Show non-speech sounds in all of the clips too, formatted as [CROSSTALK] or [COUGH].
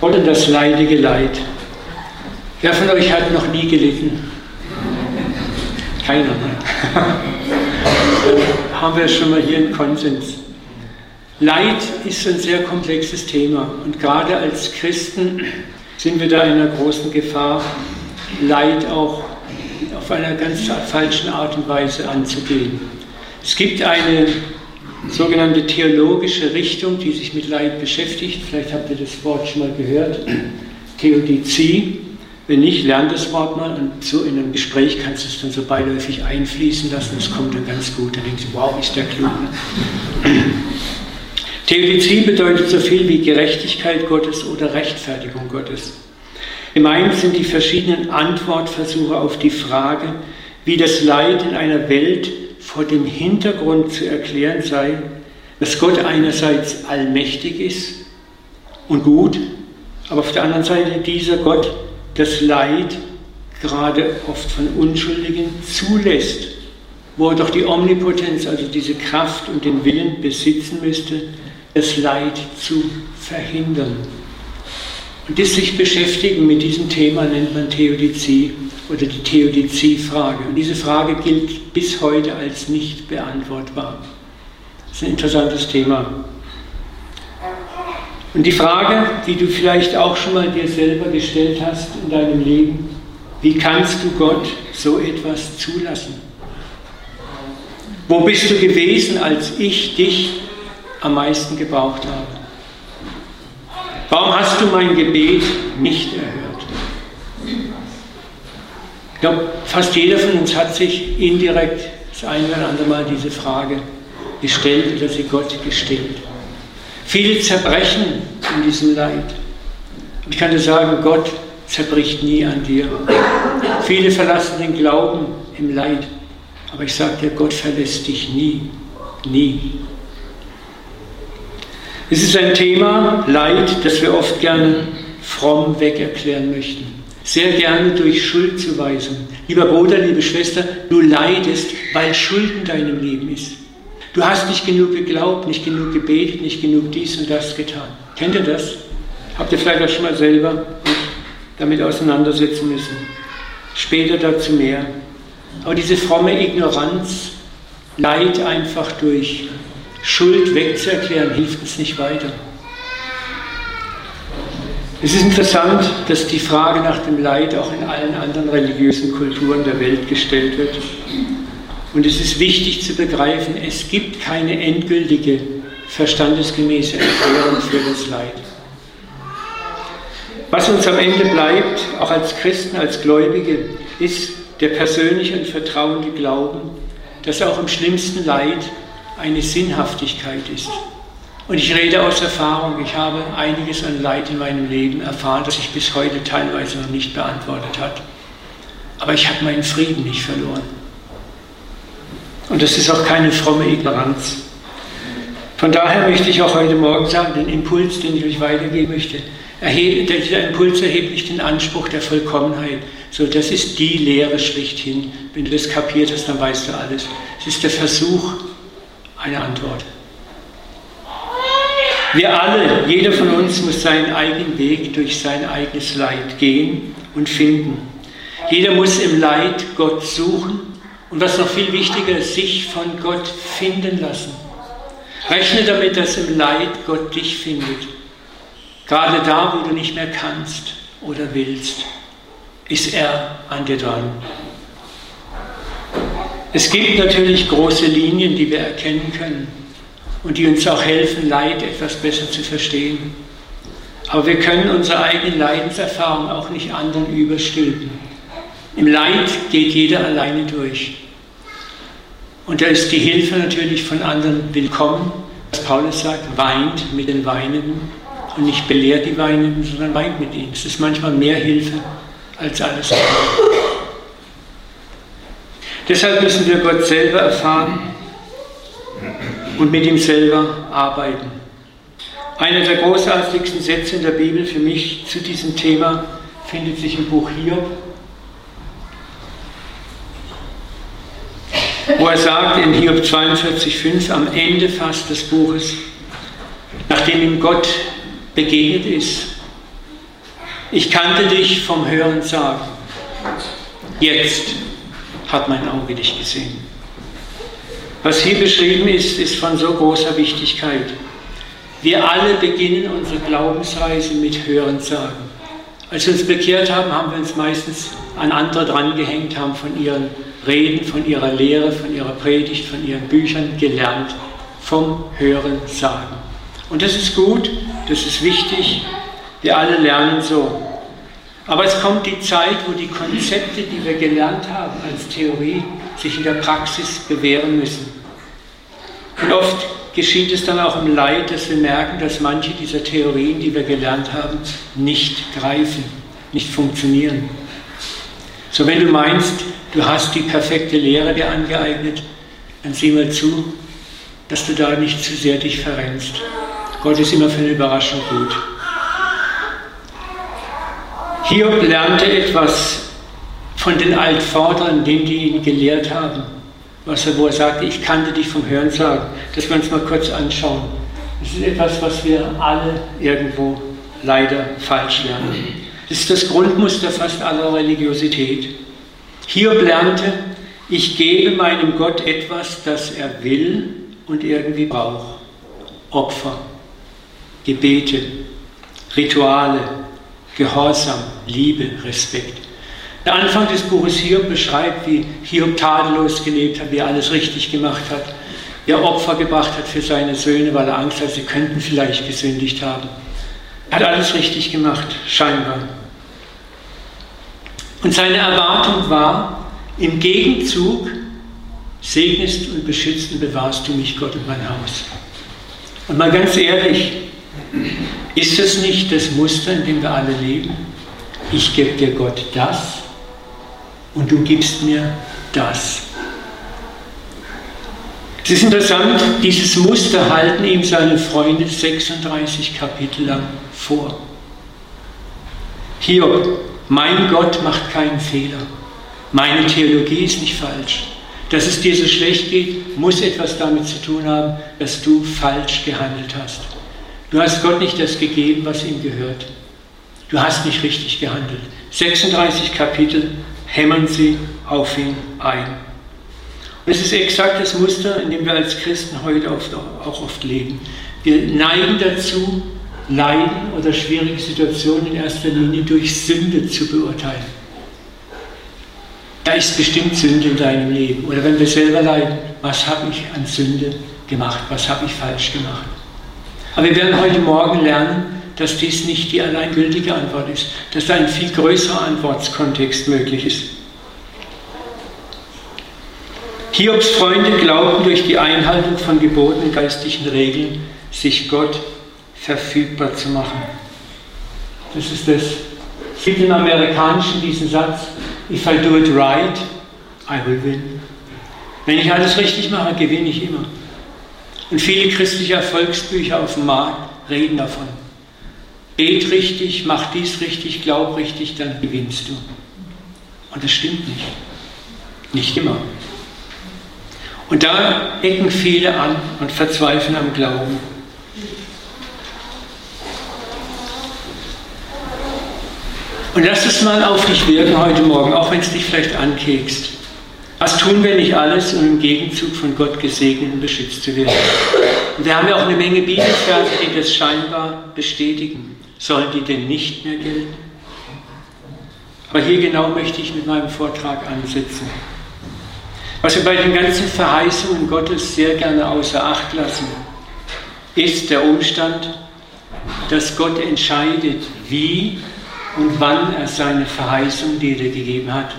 Oder das leidige Leid. Wer von euch hat noch nie gelitten? Keiner. Ne? [LAUGHS] haben wir schon mal hier einen Konsens. Leid ist ein sehr komplexes Thema und gerade als Christen sind wir da in einer großen Gefahr, Leid auch auf einer ganz falschen Art und Weise anzugehen. Es gibt eine sogenannte theologische Richtung, die sich mit Leid beschäftigt. Vielleicht habt ihr das Wort schon mal gehört. Theodizie. Wenn nicht, lernt das Wort mal und so in einem Gespräch kannst du es dann so beiläufig einfließen lassen. Das kommt dann ganz gut. Dann denkst du, wow, ist der klug. Theodizie bedeutet so viel wie Gerechtigkeit Gottes oder Rechtfertigung Gottes. Gemeint sind die verschiedenen Antwortversuche auf die Frage, wie das Leid in einer Welt vor dem Hintergrund zu erklären sei, dass Gott einerseits allmächtig ist und gut, aber auf der anderen Seite dieser Gott das Leid gerade oft von Unschuldigen zulässt, wo er doch die Omnipotenz, also diese Kraft und den Willen besitzen müsste, das Leid zu verhindern. Und das sich beschäftigen mit diesem Thema nennt man Theodizie oder die Theodizie-Frage. Und diese Frage gilt bis heute als nicht beantwortbar. Das ist ein interessantes Thema. Und die Frage, die du vielleicht auch schon mal dir selber gestellt hast in deinem Leben, wie kannst du Gott so etwas zulassen? Wo bist du gewesen, als ich dich am meisten gebraucht habe? Warum hast du mein Gebet nicht erhört? Ich glaube, fast jeder von uns hat sich indirekt das eine oder andere Mal diese Frage gestellt oder sie Gott gestellt. Viele zerbrechen in diesem Leid. Und ich kann dir sagen, Gott zerbricht nie an dir. Viele verlassen den Glauben im Leid. Aber ich sage dir, Gott verlässt dich nie. Nie. Es ist ein Thema, Leid, das wir oft gerne fromm weg erklären möchten sehr gerne durch Schuldzuweisung. Lieber Bruder, liebe Schwester, du leidest, weil Schuld in deinem Leben ist. Du hast nicht genug geglaubt, nicht genug gebetet, nicht genug dies und das getan. Kennt ihr das? Habt ihr vielleicht auch schon mal selber damit auseinandersetzen müssen. Später dazu mehr. Aber diese fromme Ignoranz, Leid einfach durch Schuld wegzuerklären, hilft uns nicht weiter. Es ist interessant, dass die Frage nach dem Leid auch in allen anderen religiösen Kulturen der Welt gestellt wird. Und es ist wichtig zu begreifen, es gibt keine endgültige, verstandesgemäße Erklärung für das Leid. Was uns am Ende bleibt, auch als Christen, als Gläubige, ist der persönliche und vertrauende Glauben, dass auch im schlimmsten Leid eine Sinnhaftigkeit ist. Und ich rede aus Erfahrung. Ich habe einiges an Leid in meinem Leben erfahren, das sich bis heute teilweise noch nicht beantwortet hat. Aber ich habe meinen Frieden nicht verloren. Und das ist auch keine fromme Ignoranz. Von daher möchte ich auch heute Morgen sagen, den Impuls, den ich euch weitergeben möchte, erhebt, dieser Impuls erhebt nicht den Anspruch der Vollkommenheit. So, das ist die Lehre schlichthin. Wenn du das kapiert hast, dann weißt du alles. Es ist der Versuch einer Antwort. Wir alle, jeder von uns muss seinen eigenen Weg durch sein eigenes Leid gehen und finden. Jeder muss im Leid Gott suchen und was noch viel wichtiger sich von Gott finden lassen. Rechne damit, dass im Leid Gott dich findet. Gerade da, wo du nicht mehr kannst oder willst, ist er an dir dran. Es gibt natürlich große Linien, die wir erkennen können und die uns auch helfen, Leid etwas besser zu verstehen. Aber wir können unsere eigene Leidenserfahrung auch nicht anderen überstülpen. Im Leid geht jeder alleine durch. Und da ist die Hilfe natürlich von anderen willkommen. Was Paulus sagt, weint mit den Weinenden und nicht belehrt die Weinenden, sondern weint mit ihnen. Es ist manchmal mehr Hilfe als alles andere. Deshalb müssen wir Gott selber erfahren und mit ihm selber arbeiten. Einer der großartigsten Sätze in der Bibel für mich zu diesem Thema findet sich im Buch Hiob, wo er sagt in Hiob 42,5 am Ende fast des Buches, nachdem ihm Gott begegnet ist Ich kannte dich vom Hören sagen. Jetzt hat mein Auge dich gesehen. Was hier beschrieben ist, ist von so großer Wichtigkeit. Wir alle beginnen unsere Glaubensreise mit Hören sagen. Als wir uns bekehrt haben, haben wir uns meistens an andere drangehängt, haben von ihren Reden, von ihrer Lehre, von ihrer Predigt, von ihren Büchern gelernt, vom Hören sagen. Und das ist gut, das ist wichtig, wir alle lernen so. Aber es kommt die Zeit, wo die Konzepte, die wir gelernt haben als Theorie, sich in der Praxis bewähren müssen. Und oft geschieht es dann auch im Leid, dass wir merken, dass manche dieser Theorien, die wir gelernt haben, nicht greifen, nicht funktionieren. So, wenn du meinst, du hast die perfekte Lehre dir angeeignet, dann sieh mal zu, dass du da nicht zu sehr dich verrennst. Gott ist immer für eine Überraschung gut. Hiob lernte etwas von den Altvordern, denen die ihn gelehrt haben was er, wo er sagte, ich kannte dich vom Hören sagen. Das wir uns mal kurz anschauen. Das ist etwas, was wir alle irgendwo leider falsch lernen. Das ist das Grundmuster fast aller Religiosität. Hiob lernte, ich gebe meinem Gott etwas, das er will und irgendwie braucht. Opfer, Gebete, Rituale, Gehorsam, Liebe, Respekt. Der Anfang des Buches Hiob beschreibt, wie Hiob tadellos gelebt hat, wie er alles richtig gemacht hat, wie er Opfer gebracht hat für seine Söhne, weil er Angst hat, sie könnten vielleicht gesündigt haben. Er hat alles richtig gemacht, scheinbar. Und seine Erwartung war, im Gegenzug segnest und beschützt und bewahrst du mich, Gott, und mein Haus. Und mal ganz ehrlich, ist es nicht das Muster, in dem wir alle leben? Ich gebe dir Gott das, und du gibst mir das. Es ist interessant, dieses Muster halten ihm seine Freunde 36 Kapitel lang vor. Hiob, mein Gott macht keinen Fehler. Meine Theologie ist nicht falsch. Dass es dir so schlecht geht, muss etwas damit zu tun haben, dass du falsch gehandelt hast. Du hast Gott nicht das gegeben, was ihm gehört. Du hast nicht richtig gehandelt. 36 Kapitel hämmern sie auf ihn ein. Und es ist exakt das Muster, in dem wir als Christen heute oft, auch oft leben. Wir neigen dazu, Leiden oder schwierige Situationen in erster Linie durch Sünde zu beurteilen. Da ist bestimmt Sünde in deinem Leben. Oder wenn wir selber leiden, was habe ich an Sünde gemacht? Was habe ich falsch gemacht? Aber wir werden heute Morgen lernen, dass dies nicht die alleingültige Antwort ist, dass da ein viel größerer Antwortkontext möglich ist. Hiobs Freunde glaubten durch die Einhaltung von Geboten und geistlichen Regeln, sich Gott verfügbar zu machen. Das ist das. Es gibt im Amerikanischen diesen Satz, if I do it right, I will win. Wenn ich alles richtig mache, gewinne ich immer. Und viele christliche Erfolgsbücher auf dem Markt reden davon. Bet richtig, mach dies richtig, glaub richtig, dann gewinnst du. Und das stimmt nicht. Nicht immer. Und da ecken viele an und verzweifeln am Glauben. Und lass es mal auf dich wirken heute Morgen, auch wenn es dich vielleicht ankekst. Was tun wir nicht alles, um im Gegenzug von Gott gesegnet und beschützt zu werden? Und wir haben ja auch eine Menge Bibelverse, die das scheinbar bestätigen. Sollen die denn nicht mehr gelten? Aber hier genau möchte ich mit meinem Vortrag ansetzen. Was wir bei den ganzen Verheißungen Gottes sehr gerne außer Acht lassen, ist der Umstand, dass Gott entscheidet, wie und wann er seine Verheißung, die er gegeben hat,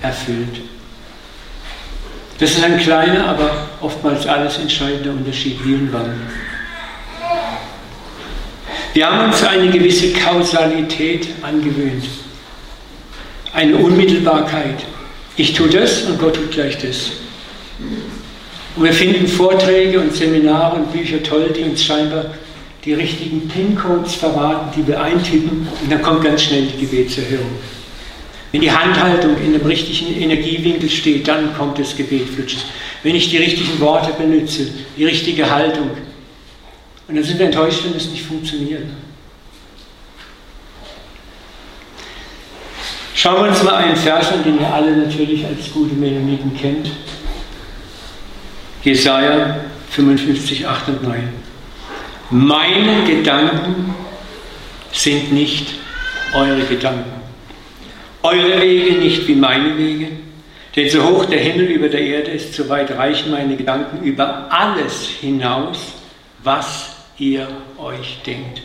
erfüllt. Das ist ein kleiner, aber oftmals alles entscheidender Unterschied, wie und wann. Wir haben uns eine gewisse Kausalität angewöhnt, eine Unmittelbarkeit. Ich tue das und Gott tut gleich das. Und wir finden Vorträge und Seminare und Bücher toll, die uns scheinbar die richtigen PIN-Codes verraten, die wir eintippen und dann kommt ganz schnell die Gebetserhörung. Wenn die Handhaltung in dem richtigen Energiewinkel steht, dann kommt das Gebet flutsches. Wenn ich die richtigen Worte benutze, die richtige Haltung, und dann sind wir enttäuscht, wenn das nicht funktioniert. Schauen wir uns mal einen Vers an, den ihr alle natürlich als gute Mennoniten kennt. Jesaja 55, 8 und 9. Meine Gedanken sind nicht eure Gedanken. Eure Wege nicht wie meine Wege. Denn so hoch der Himmel über der Erde ist, so weit reichen meine Gedanken über alles hinaus, was ihr euch denkt.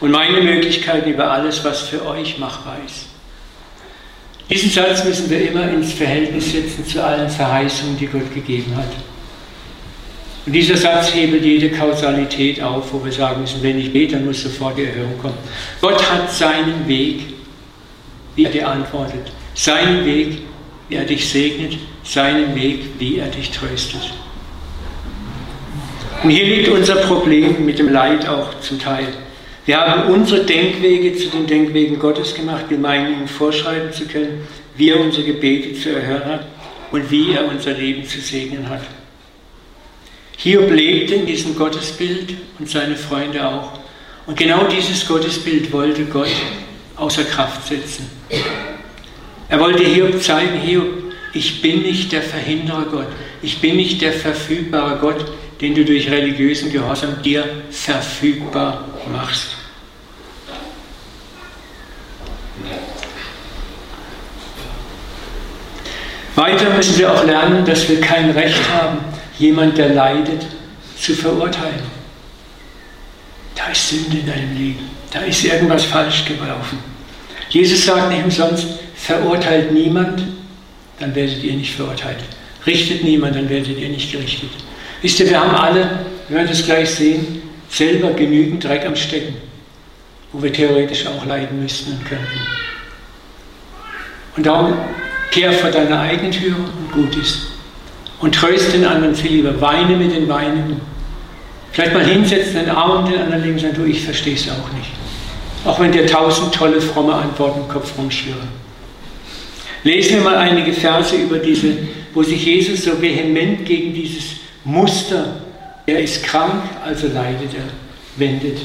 Und meine Möglichkeiten über alles, was für euch machbar ist. Diesen Satz müssen wir immer ins Verhältnis setzen zu allen Verheißungen, die Gott gegeben hat. Und dieser Satz hebelt jede Kausalität auf, wo wir sagen müssen, wenn ich bete, dann muss sofort die Erhörung kommen. Gott hat seinen Weg, wie er dir antwortet. Seinen Weg, wie er dich segnet. Seinen Weg, wie er dich tröstet. Und hier liegt unser Problem mit dem Leid auch zum Teil. Wir haben unsere Denkwege zu den Denkwegen Gottes gemacht. Wir meinen, ihm vorschreiben zu können, wie er unsere Gebete zu erhören hat und wie er unser Leben zu segnen hat. Hiob lebte in diesem Gottesbild und seine Freunde auch. Und genau dieses Gottesbild wollte Gott außer Kraft setzen. Er wollte Hiob zeigen, Hiob, ich bin nicht der Verhinderer Gott, ich bin nicht der verfügbare Gott, den du durch religiösen Gehorsam dir verfügbar machst. Weiter müssen wir auch lernen, dass wir kein Recht haben, jemand, der leidet, zu verurteilen. Da ist Sünde in deinem Leben. Da ist irgendwas falsch gelaufen. Jesus sagt nicht umsonst, verurteilt niemand, dann werdet ihr nicht verurteilt. Richtet niemand, dann werdet ihr nicht gerichtet. Wisst ihr, wir haben alle, wir werden das gleich sehen, selber genügend Dreck am Stecken, wo wir theoretisch auch leiden müssten und könnten. Und darum kehr vor deiner eigenen Tür und gut ist und tröste den anderen viel lieber. Weine mit den Weinen. Vielleicht mal hinsetzen, den Arm um den anderen legen und sagen, du, ich verstehe es auch nicht. Auch wenn dir tausend tolle, fromme Antworten im Kopf rumschwirren. Lesen wir mal einige Verse über diese, wo sich Jesus so vehement gegen dieses Muster, er ist krank, also leidet er, wendet.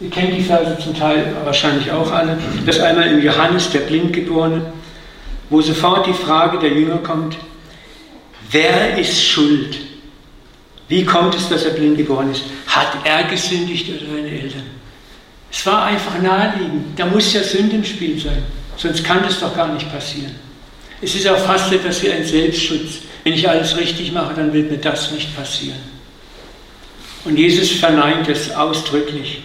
Ihr kennt die Verse zum Teil wahrscheinlich auch alle. Das einmal im Johannes, der Blindgeborene, wo sofort die Frage der Jünger kommt, Wer ist schuld? Wie kommt es, dass er blind geboren ist? Hat er gesündigt oder seine Eltern? Es war einfach naheliegend. Da muss ja Sünde im Spiel sein. Sonst kann das doch gar nicht passieren. Es ist auch fast etwas wie ein Selbstschutz. Wenn ich alles richtig mache, dann wird mir das nicht passieren. Und Jesus verneint es ausdrücklich.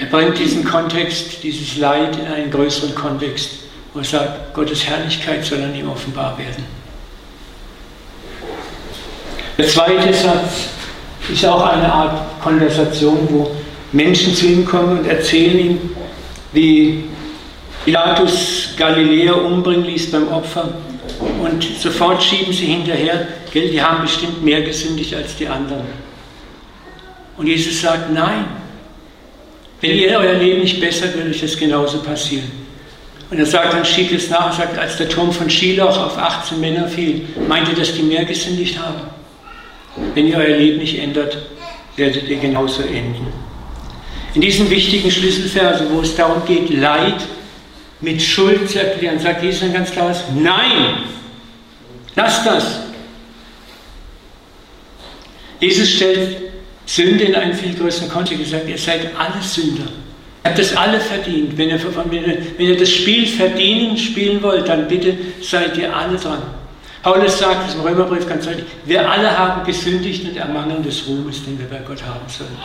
Er bringt diesen Kontext, dieses Leid in einen größeren Kontext, wo er sagt, Gottes Herrlichkeit soll an ihm offenbar werden. Der zweite Satz ist auch eine Art Konversation, wo Menschen zu ihm kommen und erzählen ihm, wie Pilatus Galiläa umbringen ließ beim Opfer. Und sofort schieben sie hinterher, gell, die haben bestimmt mehr gesündigt als die anderen. Und Jesus sagt, nein. Wenn ihr euer Leben nicht bessert, wird euch das genauso passieren. Und er sagt dann, schiebt es nach, sagt, als der Turm von Schiloch auf 18 Männer fiel, meint ihr, dass die mehr gesündigt haben? Wenn ihr euer Leben nicht ändert, werdet ihr genauso enden. In diesen wichtigen Schlüsselversen, wo es darum geht, Leid mit Schuld zu erklären, sagt Jesus ein ganz klares Nein! Lasst das! Jesus stellt Sünde in einen viel größeren Kontext. Er sagt, ihr seid alle Sünder. Ihr habt das alle verdient. Wenn ihr, wenn ihr das Spiel verdienen spielen wollt, dann bitte seid ihr alle dran. Paulus sagt es im Römerbrief ganz deutlich, wir alle haben gesündigt und ermangeln des Ruhmes, den wir bei Gott haben sollen.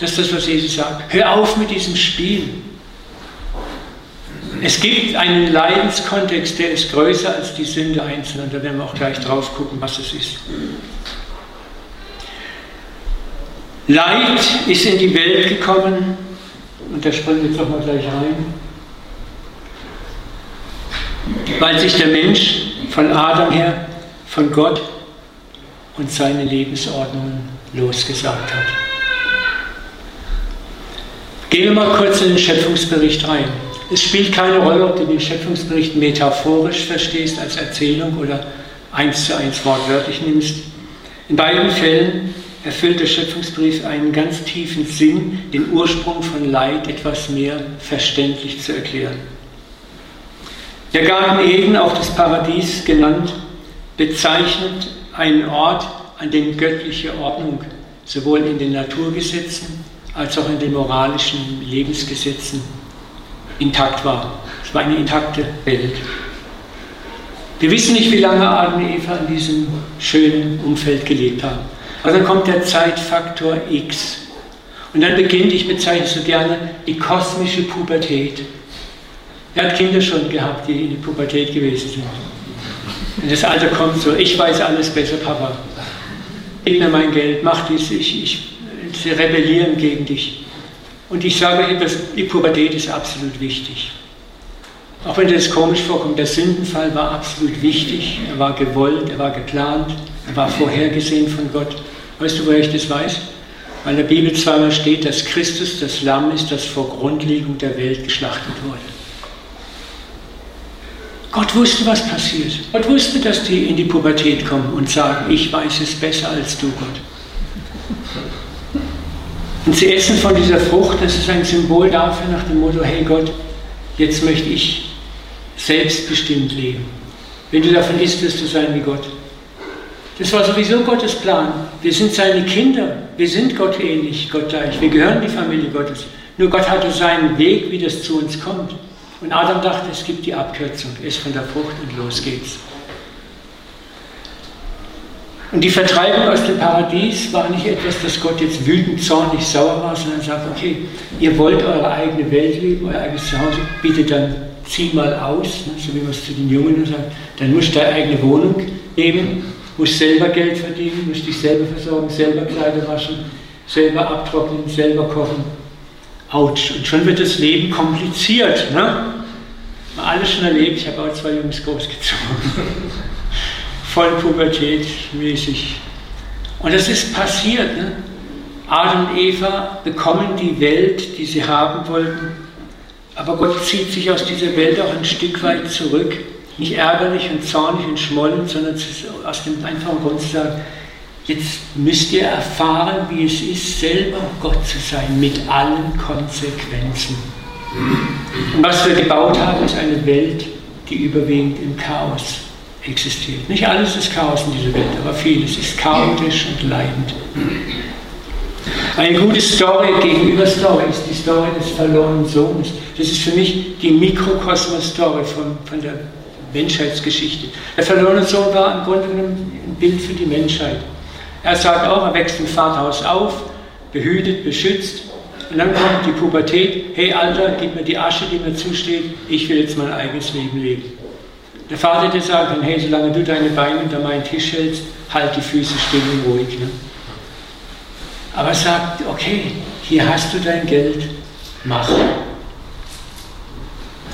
Das ist das, was Jesus sagt. Hör auf mit diesem Spiel. Es gibt einen Leidenskontext, der ist größer als die Sünde einzeln. Und da werden wir auch gleich drauf gucken, was es ist. Leid ist in die Welt gekommen, und da springen wir jetzt auch mal gleich rein, weil sich der Mensch von Adam her von Gott und seine Lebensordnungen losgesagt hat. Gehen wir mal kurz in den Schöpfungsbericht rein. Es spielt keine Rolle, ob du den Schöpfungsbericht metaphorisch verstehst als Erzählung oder eins zu eins wortwörtlich nimmst. In beiden Fällen erfüllt der Schöpfungsbrief einen ganz tiefen Sinn, den Ursprung von Leid etwas mehr verständlich zu erklären. Der Garten Eden, auch das Paradies genannt, bezeichnet einen Ort, an dem göttliche Ordnung sowohl in den Naturgesetzen als auch in den moralischen Lebensgesetzen intakt war. Es war eine intakte Welt. Wir wissen nicht, wie lange Adam und Eva in diesem schönen Umfeld gelebt haben. Aber dann kommt der Zeitfaktor X. Und dann beginnt, ich bezeichne so gerne, die kosmische Pubertät. Er hat Kinder schon gehabt, die in die Pubertät gewesen sind. Und das Alter kommt so, ich weiß alles besser, Papa. Gib mir mein Geld, mach dies, ich, ich, sie rebellieren gegen dich. Und ich sage etwas, die Pubertät ist absolut wichtig. Auch wenn das komisch vorkommt, der Sündenfall war absolut wichtig, er war gewollt, er war geplant, er war vorhergesehen von Gott. Weißt du, woher ich das weiß? Weil in der Bibel zweimal steht, dass Christus das Lamm ist, das vor Grundlegung der Welt geschlachtet wurde. Gott wusste, was passiert. Gott wusste, dass die in die Pubertät kommen und sagen, ich weiß es besser als du, Gott. Und sie essen von dieser Frucht, das ist ein Symbol dafür nach dem Motto, hey Gott, jetzt möchte ich selbstbestimmt leben. Wenn du davon isst, wirst du sein wie Gott. Das war sowieso Gottes Plan. Wir sind seine Kinder. Wir sind Gott ähnlich, Gott gleich. Wir gehören die Familie Gottes. Nur Gott hatte seinen Weg, wie das zu uns kommt. Und Adam dachte, es gibt die Abkürzung. Ist von der Frucht und los geht's. Und die Vertreibung aus dem Paradies war nicht etwas, dass Gott jetzt wütend, zornig, sauer war, sondern sagt, okay, ihr wollt eure eigene Welt leben, euer eigenes Zuhause, bitte dann zieh mal aus, ne, so wie man es zu den Jungen sagt, dann musst du deine eigene Wohnung nehmen, musst selber Geld verdienen, musst dich selber versorgen, selber Kleider waschen, selber abtrocknen, selber kochen. Autsch. Und schon wird das Leben kompliziert. Ne? Alles schon erlebt, ich habe auch zwei Jungs großgezogen. [LAUGHS] Voll Pubertät mäßig. Und das ist passiert. Ne? Adam und Eva bekommen die Welt, die sie haben wollten, aber Gott zieht sich aus dieser Welt auch ein Stück weit zurück. Nicht ärgerlich und zornig und schmollend, sondern aus dem einfachen Grund zu sagen, jetzt müsst ihr erfahren, wie es ist, selber Gott zu sein, mit allen Konsequenzen. Und was wir gebaut haben, ist eine Welt, die überwiegend im Chaos existiert. Nicht alles ist Chaos in dieser Welt, aber vieles ist chaotisch und leidend. Eine gute Story gegenüber Story ist die Story des verlorenen Sohnes. Das ist für mich die Mikrokosmos-Story von, von der Menschheitsgeschichte. Der verlorene Sohn war im Grunde genommen ein Bild für die Menschheit. Er sagt auch, er wächst im Vaterhaus auf, behütet, beschützt. Und dann kommt die Pubertät. Hey Alter, gib mir die Asche, die mir zusteht. Ich will jetzt mein eigenes Leben leben. Der Vater der sagt dann, hey, solange du deine Beine unter meinen Tisch hältst, halt die Füße still und ruhig. Ne? Aber er sagt, okay, hier hast du dein Geld, mach.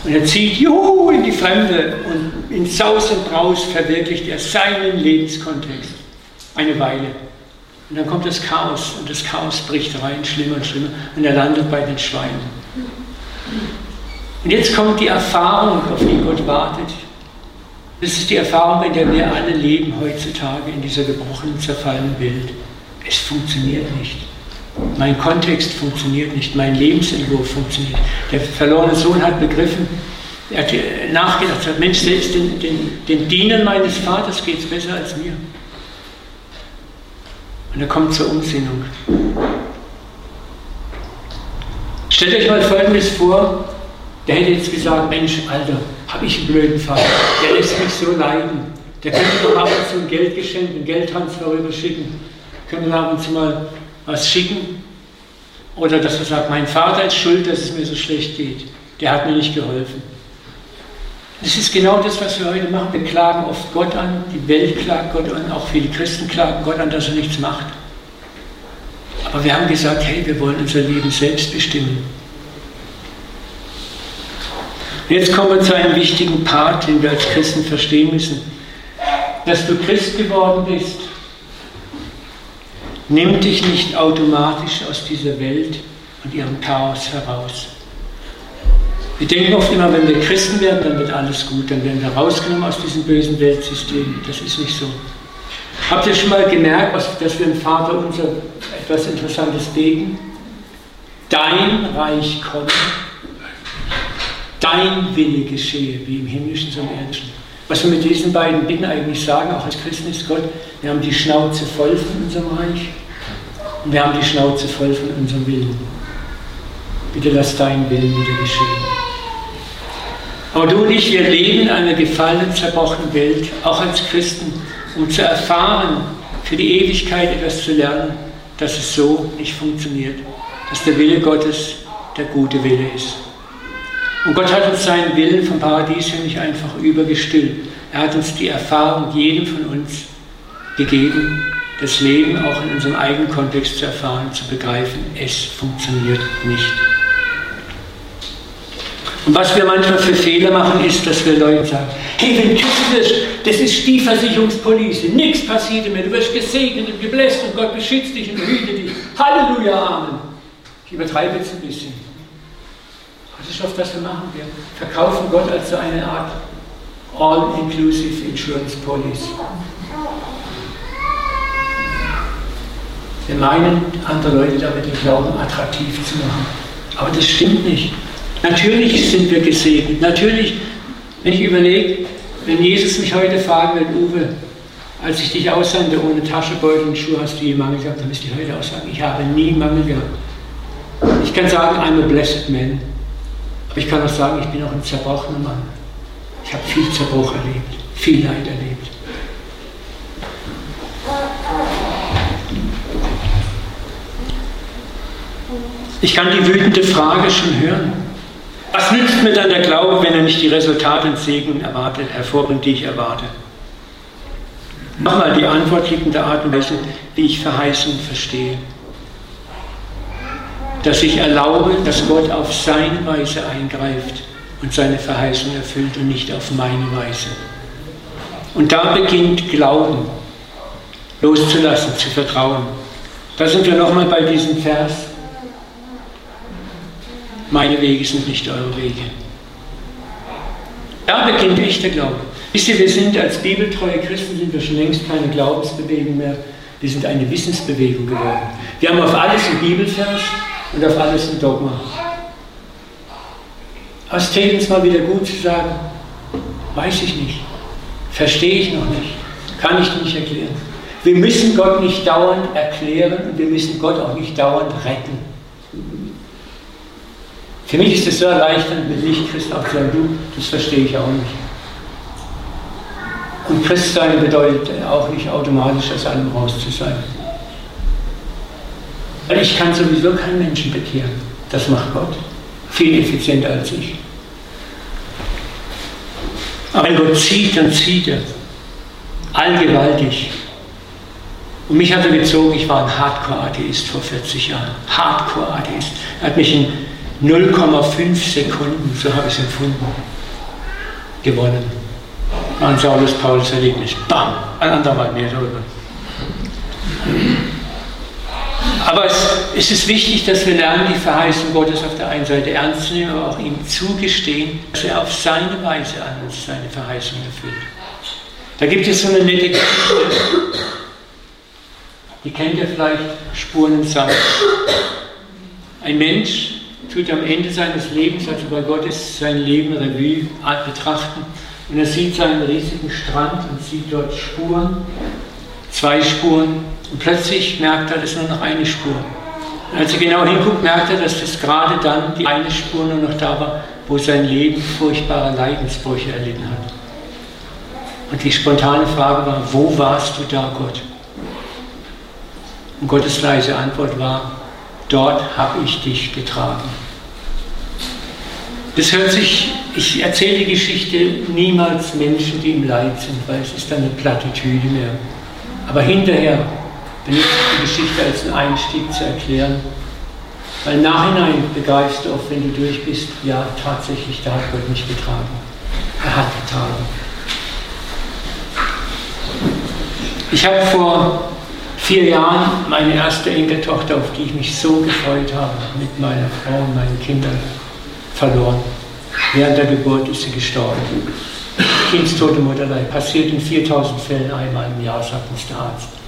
Und er zieht juhu in die Fremde und in Saus und Braus verwirklicht er seinen Lebenskontext eine Weile. Und dann kommt das Chaos und das Chaos bricht rein, schlimmer und schlimmer, und er landet bei den Schweinen. Und jetzt kommt die Erfahrung, auf die Gott wartet. Das ist die Erfahrung, in der wir alle leben heutzutage in dieser gebrochenen, zerfallenen Welt. Es funktioniert nicht. Mein Kontext funktioniert nicht, mein Lebensentwurf funktioniert. Der verlorene Sohn hat begriffen, er hat nachgedacht, sagt, Mensch, selbst den, den, den Dienern meines Vaters geht es besser als mir. Und er kommt zur Umsinnung. Stellt euch mal Folgendes vor, der hätte jetzt gesagt, Mensch, Alter, habe ich einen blöden Vater, der lässt mich so leiden. Der könnte doch ab und zu ein Geldgeschenk, einen Geldtransfer rüber schicken. Könnte ab und zu mal was schicken. Oder dass er sagt, mein Vater ist schuld, dass es mir so schlecht geht. Der hat mir nicht geholfen. Das ist genau das, was wir heute machen. Wir klagen oft Gott an, die Welt klagt Gott an, auch viele Christen klagen Gott an, dass er nichts macht. Aber wir haben gesagt, hey, wir wollen unser Leben selbst bestimmen. Jetzt kommen wir zu einem wichtigen Part, den wir als Christen verstehen müssen. Dass du Christ geworden bist, nimmt dich nicht automatisch aus dieser Welt und ihrem Chaos heraus. Wir denken oft immer, wenn wir Christen werden, dann wird alles gut, dann werden wir rausgenommen aus diesem bösen Weltsystem. Das ist nicht so. Habt ihr schon mal gemerkt, dass wir im Vater unser etwas Interessantes beten? Dein Reich dein dein Wille geschehe, wie im himmlischen so im irdischen. Was wir mit diesen beiden Bitten eigentlich sagen, auch als Christen ist Gott, wir haben die Schnauze voll von unserem Reich und wir haben die Schnauze voll von unserem Willen. Bitte lass dein Willen wieder geschehen. Aber du und ich, wir leben in einer gefallenen, zerbrochenen Welt, auch als Christen, um zu erfahren, für die Ewigkeit etwas zu lernen, dass es so nicht funktioniert, dass der Wille Gottes der gute Wille ist. Und Gott hat uns seinen Willen vom Paradies her nicht einfach übergestülpt. Er hat uns die Erfahrung jedem von uns gegeben, das Leben auch in unserem eigenen Kontext zu erfahren, zu begreifen, es funktioniert nicht. Und was wir manchmal für Fehler machen, ist, dass wir Leuten sagen, hey, wenn du wirst, das ist die Versicherungspolice, nichts passiert mehr, du wirst gesegnet und gebläst und Gott beschützt dich und behütet dich. Halleluja, Amen. Ich übertreibe jetzt ein bisschen. Das ist oft, was wir machen. Wir verkaufen Gott als so eine Art All-Inclusive Insurance Police. Wir meinen, andere Leute damit den Glauben attraktiv zu machen. Aber das stimmt nicht. Natürlich sind wir gesegnet. Natürlich, wenn ich überlege, wenn Jesus mich heute fragen wird, Uwe, als ich dich aussandte ohne Taschenbeutel und Schuhe, hast du je Mangel gehabt, dann müsste ich heute auch sagen, ich habe nie Mangel gehabt. Ich kann sagen, I'm a blessed man. Aber ich kann auch sagen, ich bin auch ein zerbrochener Mann. Ich habe viel Zerbruch erlebt, viel Leid erlebt. Ich kann die wütende Frage schon hören. Was nützt mir dann der Glaube, wenn er nicht die Resultate und Segen erwartet, hervorbringt, die ich erwarte? Nochmal, die Antwort liegt in der Art und Weise, wie ich Verheißung verstehe. Dass ich erlaube, dass Gott auf seine Weise eingreift und seine Verheißung erfüllt und nicht auf meine Weise. Und da beginnt Glauben, loszulassen, zu vertrauen. Da sind wir nochmal bei diesem Vers. Meine Wege sind nicht eure Wege. Da beginnt echter Glaube. Wisst ihr, wir sind als bibeltreue Christen sind wir schon längst keine Glaubensbewegung mehr. Wir sind eine Wissensbewegung geworden. Wir haben auf alles einen Bibelvers und auf alles ein Dogma. Es täte uns mal wieder gut zu sagen, weiß ich nicht, verstehe ich noch nicht, kann ich nicht erklären. Wir müssen Gott nicht dauernd erklären und wir müssen Gott auch nicht dauernd retten. Für mich ist es so erleichternd, mit Nicht-Christen auch du, das verstehe ich auch nicht. Und Christsein bedeutet auch nicht automatisch aus allem raus zu sein. Weil ich kann sowieso keinen Menschen bekehren. Das macht Gott. Viel effizienter als ich. Aber wenn Gott zieht, dann zieht er. Allgewaltig. Und mich hat er gezogen, ich war ein Hardcore-Atheist vor 40 Jahren. Hardcore-Atheist. Er hat mich in 0,5 Sekunden, so habe ich es empfunden, gewonnen. War ein Saulus-Paulus-Erlebnis. Bam! Ein andermal mehr darüber. Aber es, es, ist wichtig, dass wir lernen, die Verheißung Gottes auf der einen Seite ernst zu nehmen, aber auch ihm zugestehen, dass er auf seine Weise an uns seine Verheißung erfüllt. Da gibt es so eine nette Geschichte, die kennt ihr vielleicht, Spuren im Sand. Ein Mensch tut am Ende seines Lebens, also bei Gott ist sein Leben Revue betrachten, und er sieht seinen riesigen Strand und sieht dort Spuren, zwei Spuren, und plötzlich merkt er, das ist nur noch eine Spur. Und als er genau hinguckt, merkt er, dass das gerade dann die eine Spur nur noch da war, wo sein Leben furchtbare Leidensbrüche erlitten hat. Und die spontane Frage war, wo warst du da, Gott? Und Gottes leise Antwort war, dort habe ich dich getragen. Das hört sich, ich erzähle die Geschichte niemals Menschen, die im Leid sind, weil es ist eine Plattitüde mehr. Aber hinterher ich die Geschichte als einen Einstieg zu erklären, weil im Nachhinein begreifst du oft, wenn du durch bist, ja, tatsächlich, da hat Gott mich getragen. Er hat getragen. Ich habe vor vier Jahren meine erste Enkeltochter, auf die ich mich so gefreut habe, mit meiner Frau und meinen Kindern verloren. Während der Geburt ist sie gestorben. Kindstote Mutterleib. Passiert in 4000 Fällen einmal im Jahr, sagt uns der Arzt.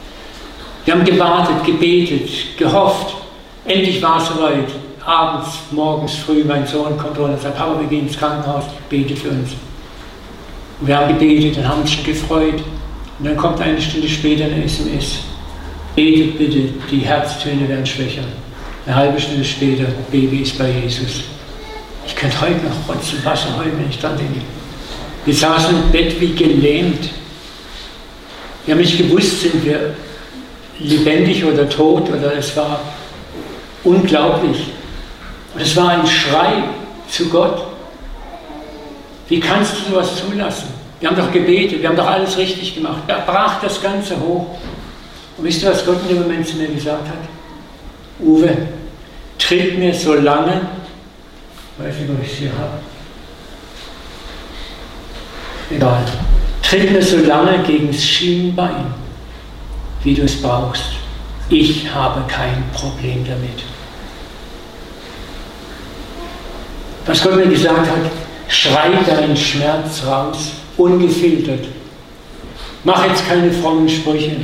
Wir haben gewartet, gebetet, gehofft. Endlich war es soweit. abends, morgens früh, mein Sohn kommt runter und sagt, Papa, wir gehen ins Krankenhaus, bete für uns. Und wir haben gebetet und haben uns schon gefreut. Und dann kommt eine Stunde später eine SMS. Betet bitte, die Herztöne werden schwächer. Eine halbe Stunde später, Baby ist bei Jesus. Ich könnte heute noch Rotz und Wasser heulen, wenn ich dran denke. Wir saßen im Bett wie gelähmt. Wir haben nicht gewusst, sind wir lebendig oder tot oder es war unglaublich. Und es war ein Schrei zu Gott. Wie kannst du sowas zulassen? Wir haben doch gebetet, wir haben doch alles richtig gemacht. Er brach das Ganze hoch. Und wisst ihr, was Gott in dem Moment zu mir gesagt hat? Uwe, tritt mir so lange, weiß nicht, ob ich es hier habe, egal, tritt mir so lange gegen das Schienbein, wie du es brauchst. Ich habe kein Problem damit. Was Gott mir gesagt hat, schrei deinen Schmerz raus, ungefiltert. Mach jetzt keine frommen Sprüche.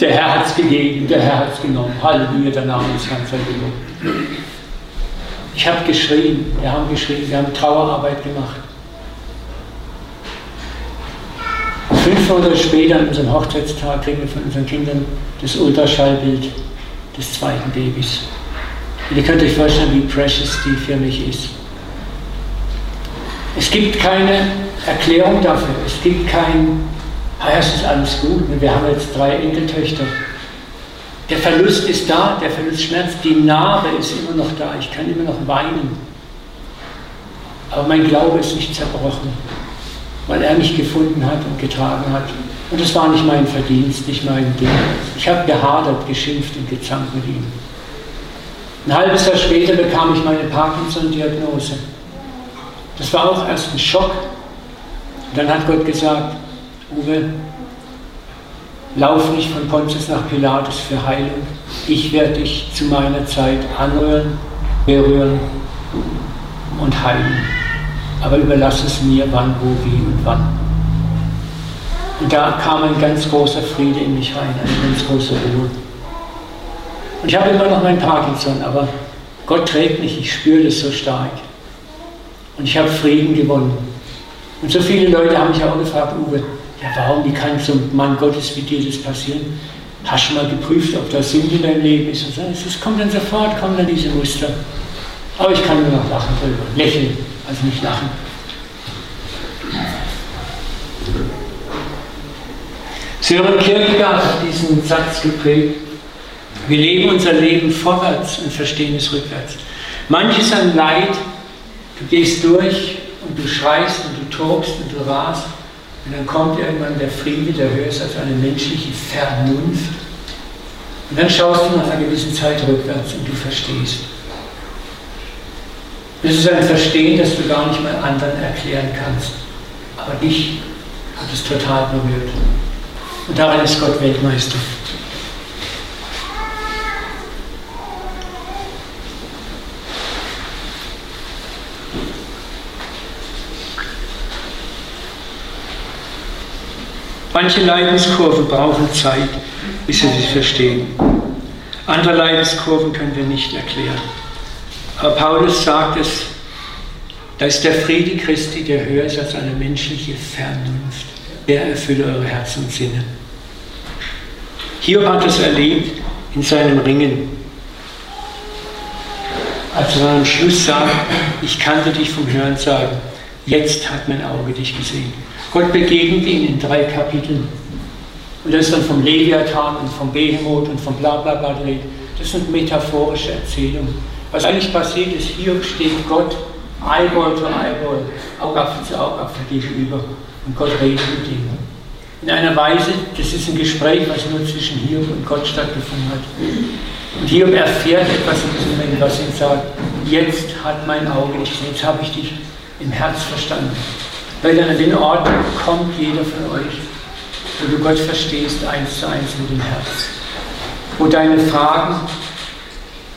Der Herr hat es gegeben, der Herr hat es genommen. Halleluja, der Name ist ganz gelobt. Ich habe geschrien, wir haben geschrien, wir haben Trauerarbeit gemacht. Fünf Monate später, an unserem Hochzeitstag, kriegen wir von unseren Kindern das Ultraschallbild des zweiten Babys. Und ihr könnt euch vorstellen, wie precious die für mich ist. Es gibt keine Erklärung dafür. Es gibt kein, ah, es ist alles gut. Wir haben jetzt drei Enkeltöchter. Der Verlust ist da, der Verlust schmerzt, die Narbe ist immer noch da. Ich kann immer noch weinen. Aber mein Glaube ist nicht zerbrochen, weil er mich gefunden hat und getragen hat. Und das war nicht mein Verdienst, nicht mein Ding. Ich habe gehadert, geschimpft und gezankt mit ihm. Ein halbes Jahr später bekam ich meine Parkinson-Diagnose. Das war auch erst ein Schock. Und dann hat Gott gesagt, Uwe, lauf nicht von Pontius nach Pilatus für Heilung. Ich werde dich zu meiner Zeit anrühren, berühren und heilen. Aber überlass es mir, wann, wo, wie und wann. Und da kam ein ganz großer Friede in mich rein, eine ganz große Ruhe. Und ich habe immer noch mein Parkinson, aber Gott trägt mich, ich spüre das so stark. Und ich habe Frieden gewonnen. Und so viele Leute haben mich auch gefragt, Uwe, ja warum, wie kann so ein Mann Gottes wie dir das passieren? Hast du mal geprüft, ob das Sinn in deinem Leben ist? Und so, es kommt dann sofort, kommen dann diese Muster. Aber ich kann nur noch lachen lächeln, also nicht lachen. Sören Kierkegaard hat diesen Satz geprägt. Wir leben unser Leben vorwärts und verstehen es rückwärts. Manches an Leid Du gehst durch und du schreist und du tobst und du rast und dann kommt irgendwann der Friede, der höher ist als eine menschliche Vernunft. Und dann schaust du nach einer gewissen Zeit rückwärts und du verstehst. Das ist ein Verstehen, das du gar nicht mal anderen erklären kannst. Aber dich hat es total berührt. Und darin ist Gott Weltmeister. Manche Leidenskurven brauchen Zeit, bis sie verstehen. Andere Leidenskurven können wir nicht erklären. Paulus sagt es, da ist der Friede Christi, der höher ist als eine menschliche Vernunft. Der erfülle eure Herzen und Sinne. Hiob hat es erlebt in seinem Ringen. Als er am Schluss sagt, ich kannte dich vom Hören sagen, jetzt hat mein Auge dich gesehen. Gott begegnet ihn in drei Kapiteln. Und das ist dann vom Leviathan und vom Behemoth und vom Blablabla dreht. Das sind metaphorische Erzählungen. Was eigentlich passiert ist, hier steht Gott Eyeball to Eyeball, Augapfel zu Augapfel gegenüber. Und Gott redet mit ihm. In einer Weise, das ist ein Gespräch, was nur zwischen Hiob und Gott stattgefunden hat. Und Hiob erfährt etwas in diesem Moment, was ihm sagt, jetzt hat mein Auge dich jetzt habe ich dich im Herz verstanden. Weil an den Ort kommt jeder von euch, wo du Gott verstehst, eins zu eins mit dem Herz. Wo deine Fragen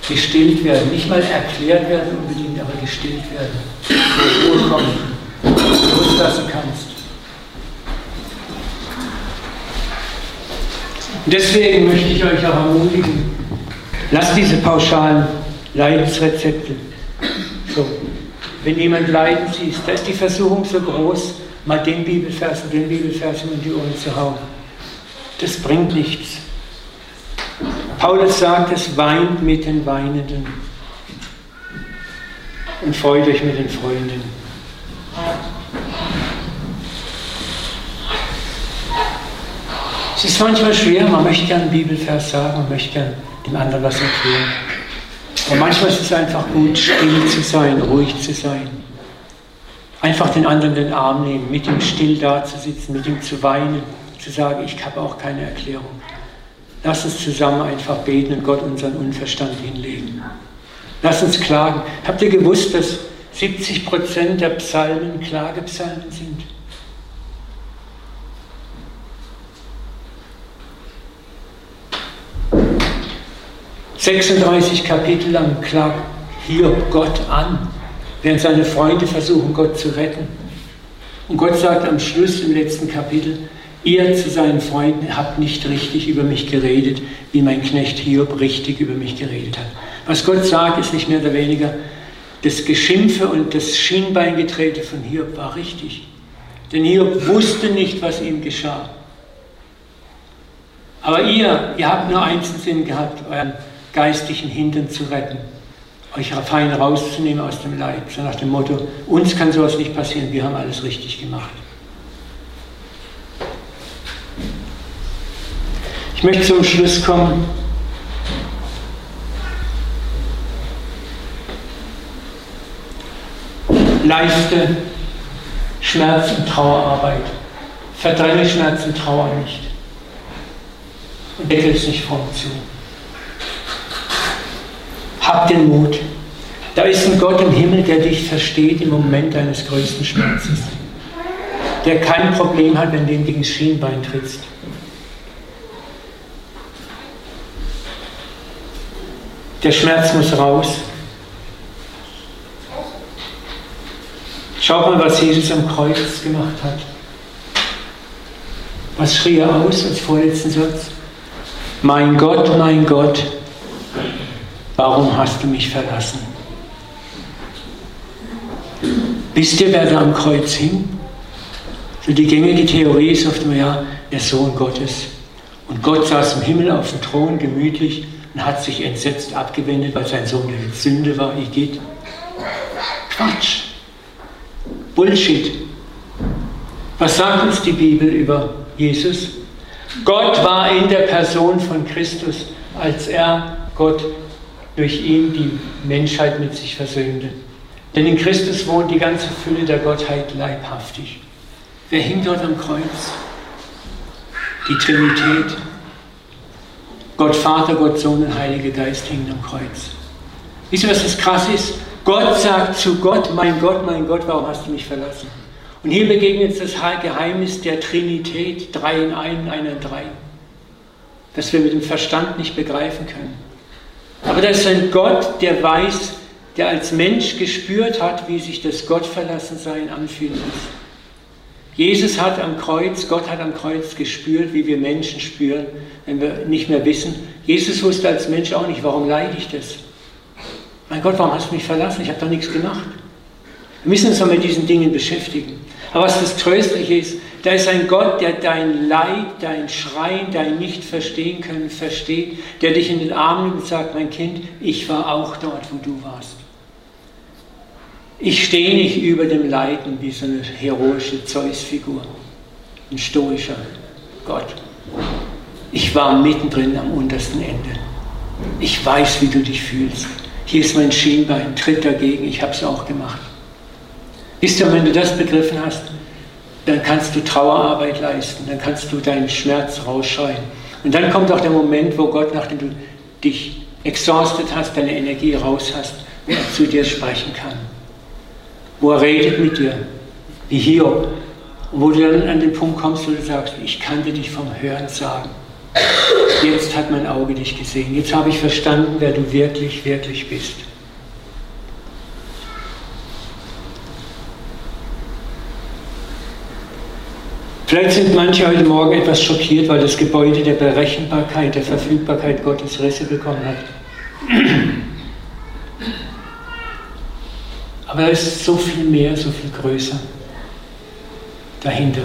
gestillt werden, nicht mal erklärt werden unbedingt, aber gestillt werden. Wo Ruhe du loslassen kannst. Deswegen möchte ich euch auch ermutigen, lasst diese pauschalen Leidensrezepte wenn jemand leiden siehst, da ist die Versuchung so groß, mal den Bibelvers und den Bibelvers in die Ohren zu hauen. Das bringt nichts. Paulus sagt, es weint mit den Weinenden und freut euch mit den Freunden. Es ist manchmal schwer, man möchte gerne einen Bibelvers sagen, man möchte gerne dem anderen was erklären. Aber manchmal ist es einfach gut, still zu sein, ruhig zu sein. Einfach den anderen den Arm nehmen, mit ihm still da zu sitzen, mit ihm zu weinen, zu sagen, ich habe auch keine Erklärung. Lass uns zusammen einfach beten und Gott unseren Unverstand hinlegen. Lass uns klagen. Habt ihr gewusst, dass 70 Prozent der Psalmen Klagepsalmen sind? 36 Kapitel lang klagt Hiob Gott an, während seine Freunde versuchen, Gott zu retten. Und Gott sagt am Schluss im letzten Kapitel, ihr zu seinen Freunden habt nicht richtig über mich geredet, wie mein Knecht Hiob richtig über mich geredet hat. Was Gott sagt, ist nicht mehr oder weniger, das Geschimpfe und das Schienbeingetrete von Hiob war richtig. Denn Hiob wusste nicht, was ihm geschah. Aber ihr, ihr habt nur eins im Sinn gehabt, euren geistlichen Hintern zu retten, euch fein rauszunehmen aus dem Leid. So nach dem Motto, uns kann sowas nicht passieren, wir haben alles richtig gemacht. Ich möchte zum Schluss kommen. Leiste Schmerz und Trauerarbeit. Verdränge Schmerz und Trauer nicht. Und deckel es nicht vorn zu. Hab den Mut. Da ist ein Gott im Himmel, der dich versteht im Moment deines größten Schmerzes. Der kein Problem hat, wenn du ihm gegen das Schienbein trittst. Der Schmerz muss raus. Schaut mal, was Jesus am Kreuz gemacht hat. Was schrie er aus als vorletzten Satz? Mein Gott, mein Gott, warum hast du mich verlassen? Wisst ihr, wer da am Kreuz hing? So die gängige Theorie ist oft immer, ja, der Sohn Gottes. Und Gott saß im Himmel auf dem Thron gemütlich und hat sich entsetzt abgewendet, weil sein Sohn eine Sünde war, Igitt. Quatsch. Bullshit. Was sagt uns die Bibel über Jesus? Gott war in der Person von Christus, als er Gott durch ihn die Menschheit mit sich versöhnte. Denn in Christus wohnt die ganze Fülle der Gottheit leibhaftig. Wer hing dort am Kreuz? Die Trinität. Gott Vater, Gott Sohn und Heiliger Geist hingen am Kreuz. Wisst ihr, was das krass ist? Gott sagt zu Gott, mein Gott, mein Gott, warum hast du mich verlassen? Und hier begegnet das Geheimnis der Trinität, drei in einen, einer in drei, das wir mit dem Verstand nicht begreifen können. Aber das ist ein Gott, der weiß, der als Mensch gespürt hat, wie sich das Gottverlassensein anfühlen muss. Jesus hat am Kreuz, Gott hat am Kreuz gespürt, wie wir Menschen spüren, wenn wir nicht mehr wissen. Jesus wusste als Mensch auch nicht, warum leide ich das? Mein Gott, warum hast du mich verlassen? Ich habe doch nichts gemacht. Wir müssen uns doch mit diesen Dingen beschäftigen. Aber was das Tröstliche ist, da ist ein Gott, der dein Leid, dein Schreien, dein Nicht-Verstehen können versteht, der dich in den Arm nimmt und sagt, mein Kind, ich war auch dort, wo du warst. Ich stehe nicht über dem Leiden wie so eine heroische Zeus-Figur, ein stoischer Gott. Ich war mittendrin am untersten Ende. Ich weiß, wie du dich fühlst. Hier ist mein Schienbein, tritt dagegen, ich habe es auch gemacht. Wisst ihr, wenn du das begriffen hast, dann kannst du Trauerarbeit leisten, dann kannst du deinen Schmerz rausschreien. Und dann kommt auch der Moment, wo Gott, nachdem du dich exhaustet hast, deine Energie raus hast, zu dir sprechen kann. Wo er redet mit dir, wie Hiob. Und wo du dann an den Punkt kommst, wo du sagst, ich kannte dich vom Hören sagen. Jetzt hat mein Auge dich gesehen. Jetzt habe ich verstanden, wer du wirklich, wirklich bist. Vielleicht sind manche heute Morgen etwas schockiert, weil das Gebäude der Berechenbarkeit, der Verfügbarkeit Gottes Risse bekommen hat. Aber da ist so viel mehr, so viel größer dahinter,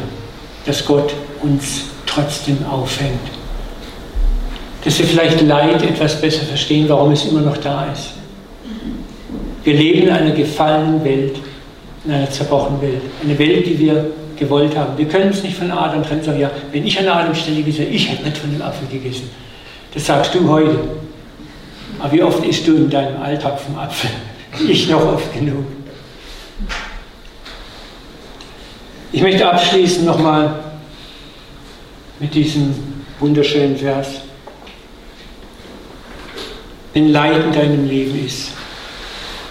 dass Gott uns trotzdem aufhängt. Dass wir vielleicht Leid etwas besser verstehen, warum es immer noch da ist. Wir leben in einer gefallenen Welt, in einer zerbrochenen Welt. Eine Welt, die wir gewollt haben. Wir können es nicht von Adam trennen, sagen, ja, wenn ich an Adam Stelle gewesen ich hätte nicht von dem Apfel gegessen. Das sagst du heute. Aber wie oft isst du in deinem Alltag vom Apfel? Ich noch oft genug. Ich möchte abschließen nochmal mit diesem wunderschönen Vers. Wenn Leid in deinem Leben ist,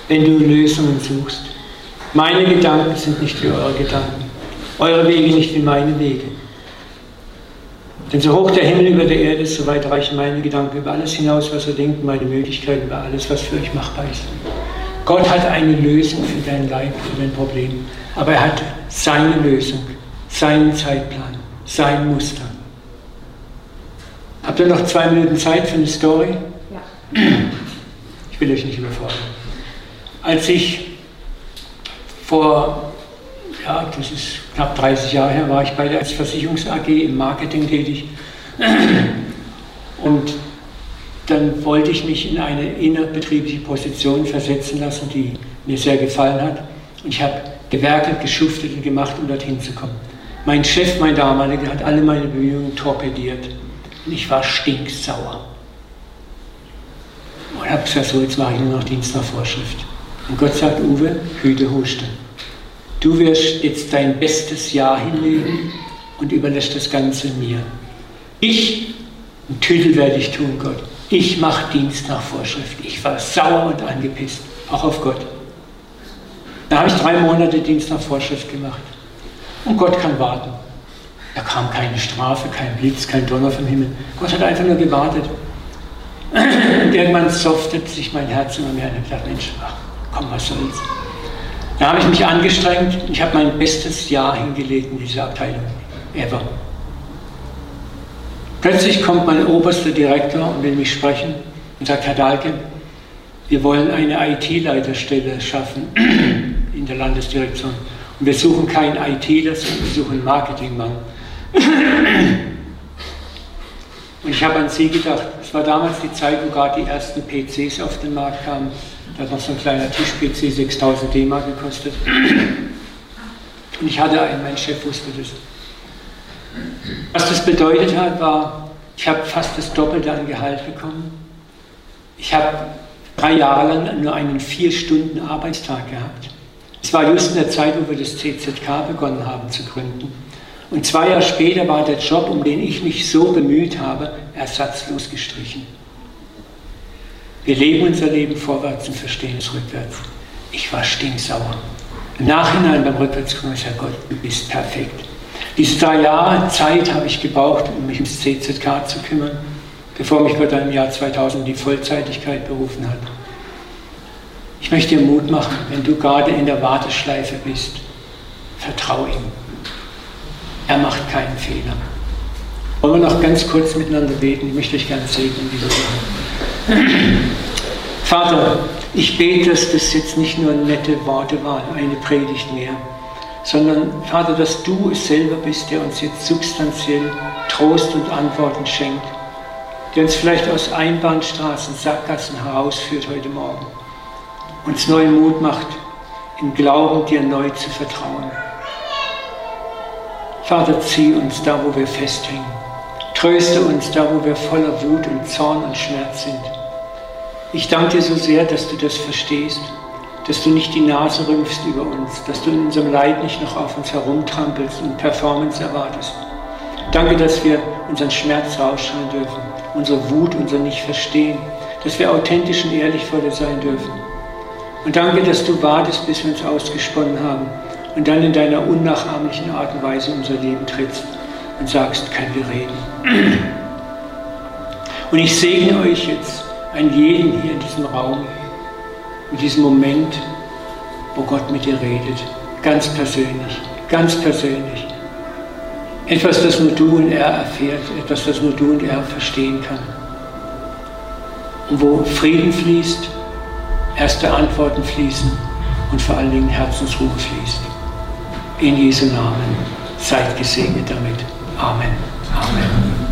wenn du Lösungen suchst, meine Gedanken sind nicht wie eure Gedanken, eure Wege nicht wie meine Wege. Denn so hoch der Himmel über der Erde ist, so weit reichen meine Gedanken über alles hinaus, was er denkt, meine Möglichkeiten über alles, was für euch machbar ist. Gott hat eine Lösung für dein Leid, für dein Problem. Aber er hat seine Lösung, seinen Zeitplan, sein Muster. Habt ihr noch zwei Minuten Zeit für eine Story? Ja. Ich will euch nicht überfordern. Als ich vor, ja, das ist knapp 30 Jahre her, war ich bei der Versicherungs AG im Marketing tätig. Und dann wollte ich mich in eine innerbetriebliche Position versetzen lassen, die mir sehr gefallen hat. Und ich habe gewerkelt, geschuftet und gemacht, um dorthin zu kommen. Mein Chef, mein damaliger, hat alle meine Bemühungen torpediert. Und ich war stinksauer. Und habe gesagt, so, jetzt mache ich nur noch Dienst nach Vorschrift. Und Gott sagt, Uwe, hüte Huste. Du wirst jetzt dein bestes Jahr hinlegen und überlässt das Ganze mir. Ich, einen Titel werde ich tun, Gott. Ich mache Dienst nach Vorschrift. Ich war sauer und angepisst, auch auf Gott. Da habe ich drei Monate Dienst nach Vorschrift gemacht. Und Gott kann warten. Da kam keine Strafe, kein Blitz, kein Donner vom Himmel. Gott hat einfach nur gewartet. Und irgendwann softet sich mein Herz immer mehr und ich dachte, Mensch, ach, komm, was soll's. Da habe ich mich angestrengt. Ich habe mein bestes Jahr hingelegt in dieser Abteilung. Ever. Plötzlich kommt mein oberster Direktor und will mich sprechen und sagt, Herr Dahlke, wir wollen eine IT-Leiterstelle schaffen in der Landesdirektion. Und wir suchen keinen ITler, sondern wir suchen einen Marketingmann. Und ich habe an Sie gedacht. Es war damals die Zeit, wo gerade die ersten PCs auf den Markt kamen. Da hat noch so ein kleiner Tisch-PC 6000 D-Mark gekostet. Und ich hatte einen, mein Chef wusste das. Was das bedeutet hat, war, ich habe fast das Doppelte an Gehalt bekommen. Ich habe drei Jahre lang nur einen vier Stunden Arbeitstag gehabt. Es war just in der Zeit, wo wir das CZK begonnen haben zu gründen. Und zwei Jahre später war der Job, um den ich mich so bemüht habe, ersatzlos gestrichen. Wir leben unser Leben vorwärts und verstehen es rückwärts. Ich war stinksauer. Im Nachhinein beim Rückwärtskommen, Herr Gott, du bist perfekt. Diese drei Jahre Zeit habe ich gebraucht, um mich ums CZK zu kümmern, bevor mich Gott im Jahr 2000 in die Vollzeitigkeit berufen hat. Ich möchte dir Mut machen, wenn du gerade in der Warteschleife bist, vertraue ihm. Er macht keinen Fehler. Wollen wir noch ganz kurz miteinander beten? Ich möchte euch gerne segnen, diese Sache. Vater, ich bete, dass das jetzt nicht nur nette Worte waren, eine Predigt mehr, sondern Vater, dass du es selber bist, der uns jetzt substanziell Trost und Antworten schenkt, der uns vielleicht aus Einbahnstraßen, Sackgassen herausführt heute Morgen uns neuen Mut macht, im Glauben dir neu zu vertrauen. Vater, zieh uns da, wo wir festhängen. Tröste uns da, wo wir voller Wut und Zorn und Schmerz sind. Ich danke dir so sehr, dass du das verstehst, dass du nicht die Nase rümpfst über uns, dass du in unserem Leid nicht noch auf uns herumtrampelst und Performance erwartest. Danke, dass wir unseren Schmerz rausschreien dürfen, unsere Wut, unser Nicht-Verstehen, dass wir authentisch und ehrlich vor dir sein dürfen und danke, dass du wartest, bis wir uns ausgesponnen haben und dann in deiner unnachahmlichen Art und Weise unser Leben trittst und sagst, können wir reden. Und ich segne euch jetzt an jeden hier in diesem Raum, in diesem Moment, wo Gott mit dir redet, ganz persönlich, ganz persönlich. Etwas, das nur du und er erfährt, etwas, das nur du und er verstehen kann. Und wo Frieden fließt, erste Antworten fließen und vor allen Dingen Herzensruhe fließt. In Jesu Namen. Seid gesegnet damit. Amen. Amen.